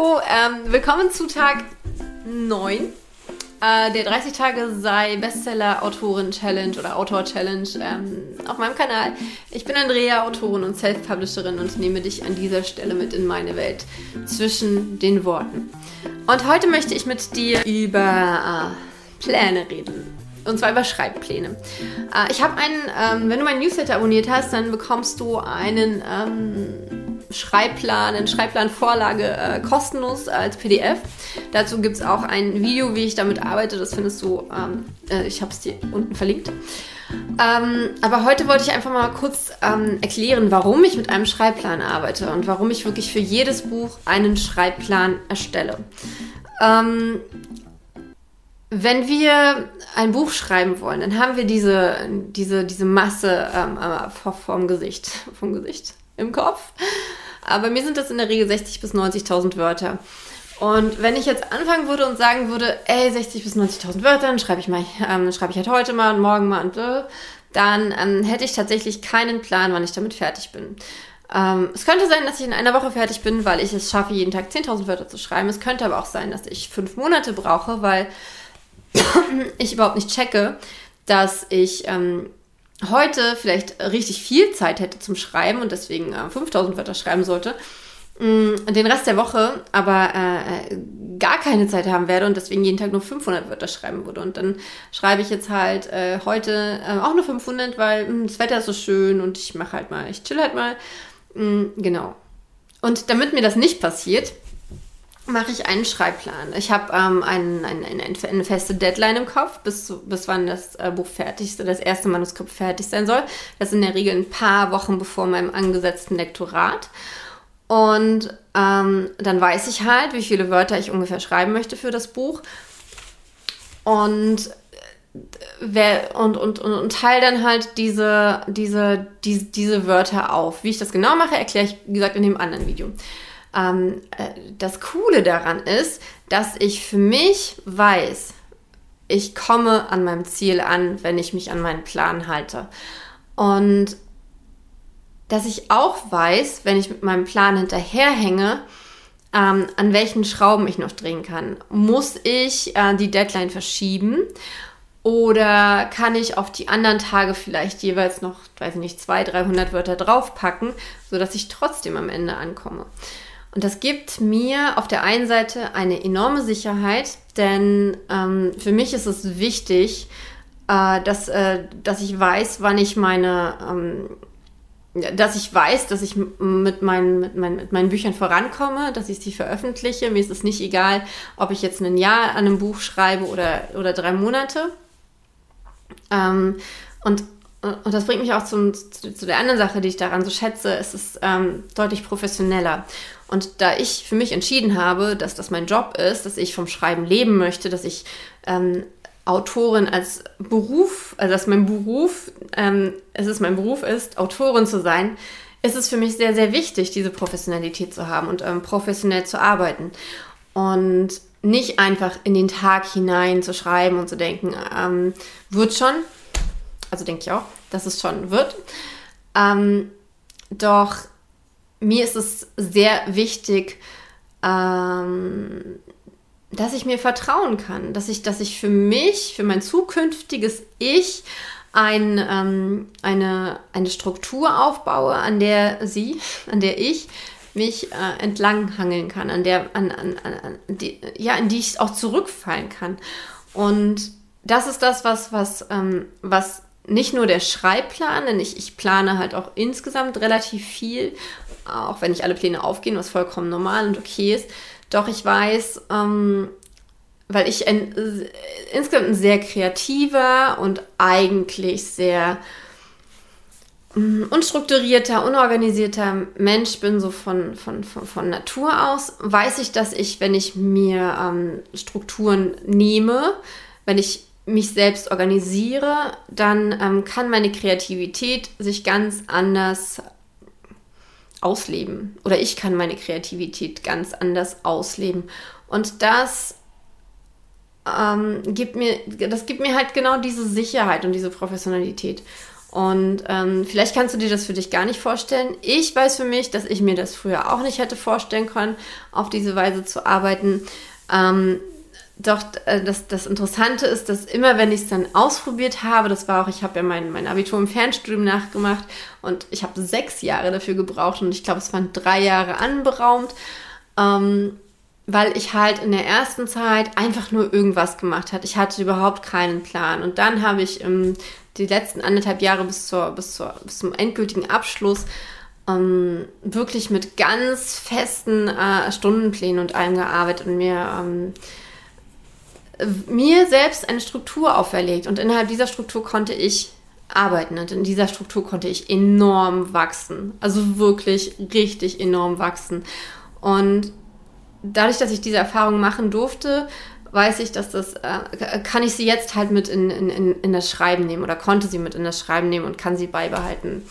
Hallo, ähm, willkommen zu Tag 9 äh, der 30 Tage sei Bestseller-Autorin-Challenge oder Autor-Challenge ähm, auf meinem Kanal. Ich bin Andrea, Autorin und Self-Publisherin und nehme dich an dieser Stelle mit in meine Welt zwischen den Worten. Und heute möchte ich mit dir über äh, Pläne reden. Und zwar über Schreibpläne. Äh, ich habe einen, ähm, wenn du meinen Newsletter abonniert hast, dann bekommst du einen ähm, Schreibplan, eine Schreibplanvorlage äh, kostenlos als PDF. Dazu gibt es auch ein Video, wie ich damit arbeite. Das findest du, ähm, äh, ich habe es dir unten verlinkt. Ähm, aber heute wollte ich einfach mal kurz ähm, erklären, warum ich mit einem Schreibplan arbeite und warum ich wirklich für jedes Buch einen Schreibplan erstelle. Ähm, wenn wir ein Buch schreiben wollen, dann haben wir diese, diese, diese Masse ähm, äh, vom Gesicht, vom Gesicht im Kopf. Aber mir sind das in der Regel 60.000 bis 90.000 Wörter. Und wenn ich jetzt anfangen würde und sagen würde, ey, 60.000 bis 90.000 Wörter, dann schreibe ich mal, ähm, schreibe ich halt heute mal und morgen mal und äh, dann ähm, hätte ich tatsächlich keinen Plan, wann ich damit fertig bin. Ähm, es könnte sein, dass ich in einer Woche fertig bin, weil ich es schaffe, jeden Tag 10.000 Wörter zu schreiben. Es könnte aber auch sein, dass ich fünf Monate brauche, weil ich überhaupt nicht checke, dass ich ähm, heute vielleicht richtig viel Zeit hätte zum Schreiben und deswegen äh, 5000 Wörter schreiben sollte, mh, mm, den Rest der Woche aber äh, gar keine Zeit haben werde und deswegen jeden Tag nur 500 Wörter schreiben würde. Und dann schreibe ich jetzt halt äh, heute äh, auch nur 500, weil mh, mm, das Wetter ist so schön und ich mache halt mal, ich chill halt mal. Mh, mm, genau. Und damit mir das nicht passiert, mache ich einen Schreibplan. Ich habe ähm, ein, ein, ein, eine feste Deadline im Kopf, bis, bis wann das äh, Buch fertig, das erste Manuskript fertig sein soll. Das ist in der Regel ein paar Wochen bevor meinem angesetzten Lektorat. Und ähm, dann weiß ich halt, wie viele Wörter ich ungefähr schreiben möchte für das Buch. Und äh, wer, und, und, und, und teile dann halt diese, diese, diese, diese Wörter auf. Wie ich das genau mache, erkläre ich, wie gesagt, in dem anderen Video. Ähm, äh, das Coole daran ist, dass ich für mich weiß, ich komme an meinem Ziel an, wenn ich mich an meinen Plan halte. Und dass ich auch weiß, wenn ich mit meinem Plan hinterherhänge, ähm, an welchen Schrauben ich noch drehen kann. Muss ich äh, die Deadline verschieben oder kann ich auf die anderen Tage vielleicht jeweils noch, weiß ich nicht, 200, 300 Wörter draufpacken, sodass ich trotzdem am Ende ankomme? Und das gibt mir auf der einen Seite eine enorme Sicherheit, denn ähm, für mich ist es wichtig, äh, dass, äh, dass ich weiß, wann ich meine, ähm, dass ich weiß, dass ich mit meinen, mit, meinen, mit meinen Büchern vorankomme, dass ich sie veröffentliche. Mir ist es nicht egal, ob ich jetzt ein Jahr an einem Buch schreibe oder, oder drei Monate. Ähm, und und das bringt mich auch zum, zu, zu, der anderen Sache, die ich daran so schätze. Es ist ähm, deutlich professioneller. Und da ich für mich entschieden habe, dass das mein Job ist, dass ich vom Schreiben leben möchte, dass ich ähm, Autorin als Beruf, also dass mein Beruf, ähm, es ist mein Beruf ist, Autorin zu sein, ist es für mich sehr, sehr wichtig, diese Professionalität zu haben und ähm, professionell zu arbeiten. Und nicht einfach in den Tag hinein zu schreiben und zu denken, ähm, wird schon, also denke ich auch, dass es schon wird. Ähm, doch mir ist es sehr wichtig, ähm, dass ich mir vertrauen kann, dass ich, dass ich für mich, für mein zukünftiges Ich ein, ähm, eine, eine Struktur aufbaue, an der sie, an der ich mich äh, entlanghangeln kann, an der, an, an, an die, ja, in die ich auch zurückfallen kann. Und das ist das, was, was, ähm, was nicht nur der Schreibplan, denn ich, ich plane halt auch insgesamt relativ viel, auch wenn nicht alle Pläne aufgehen, was vollkommen normal und okay ist. Doch ich weiß, ähm, weil ich ein, äh, insgesamt ein sehr kreativer und eigentlich sehr mm, unstrukturierter, unorganisierter Mensch bin, so von, von, von, von Natur aus, weiß ich, dass ich, wenn ich mir ähm, Strukturen nehme, wenn ich mich selbst organisiere, dann ähm, kann meine Kreativität sich ganz anders ausleben. Oder ich kann meine Kreativität ganz anders ausleben. Und das ähm, gibt mir, das gibt mir halt genau diese Sicherheit und diese Professionalität. Und ähm, vielleicht kannst du dir das für dich gar nicht vorstellen. Ich weiß für mich, dass ich mir das früher auch nicht hätte vorstellen können, auf diese Weise zu arbeiten. Ähm, doch äh, das, das Interessante ist, dass immer, wenn ich es dann ausprobiert habe, das war auch, ich habe ja mein, mein Abitur im Fernstudium nachgemacht und ich habe sechs Jahre dafür gebraucht und ich glaube, es waren drei Jahre anberaumt, ähm, weil ich halt in der ersten Zeit einfach nur irgendwas gemacht hat. Ich hatte überhaupt keinen Plan. Und dann habe ich ähm, die letzten anderthalb Jahre bis, zur, bis, zur, bis zum endgültigen Abschluss ähm, wirklich mit ganz festen äh, Stundenplänen und allem gearbeitet und mir ähm, mir selbst eine Struktur auferlegt und innerhalb dieser Struktur konnte ich arbeiten und in dieser Struktur konnte ich enorm wachsen. Also wirklich richtig enorm wachsen. Und dadurch, dass ich diese Erfahrung machen durfte, weiß ich, dass das, äh, kann ich sie jetzt halt mit in, in, in das Schreiben nehmen oder konnte sie mit in das Schreiben nehmen und kann sie beibehalten.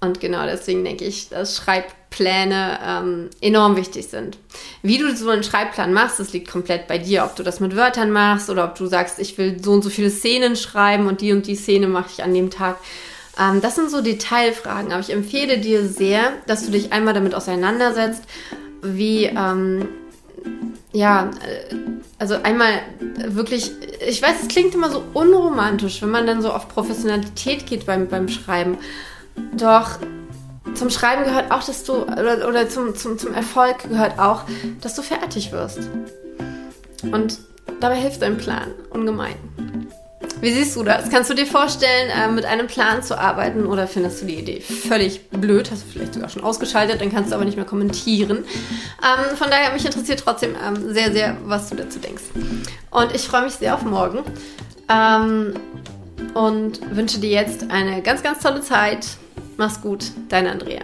Und genau deswegen denke ich, dass Schreibpläne ähm, enorm wichtig sind. Wie du so einen Schreibplan machst, das liegt komplett bei dir. Ob du das mit Wörtern machst oder ob du sagst, ich will so und so viele Szenen schreiben und die und die Szene mache ich an dem Tag. Ähm, das sind so Detailfragen. Aber ich empfehle dir sehr, dass du dich einmal damit auseinandersetzt, wie, ähm, ja, äh, also einmal wirklich, ich weiß, es klingt immer so unromantisch, wenn man dann so auf Professionalität geht beim, beim Schreiben. Doch zum Schreiben gehört auch, dass du, oder, oder zum, zum, zum Erfolg gehört auch, dass du fertig wirst. Und dabei hilft dein Plan ungemein. Wie siehst du das? Kannst du dir vorstellen, äh, mit einem Plan zu arbeiten oder findest du die Idee völlig blöd? Hast du vielleicht sogar schon ausgeschaltet, dann kannst du aber nicht mehr kommentieren. Ähm, von daher, mich interessiert trotzdem ähm, sehr, sehr, was du dazu denkst. Und ich freue mich sehr auf morgen. Ähm, und wünsche dir jetzt eine ganz, ganz tolle Zeit. Mach's gut, deine Andrea.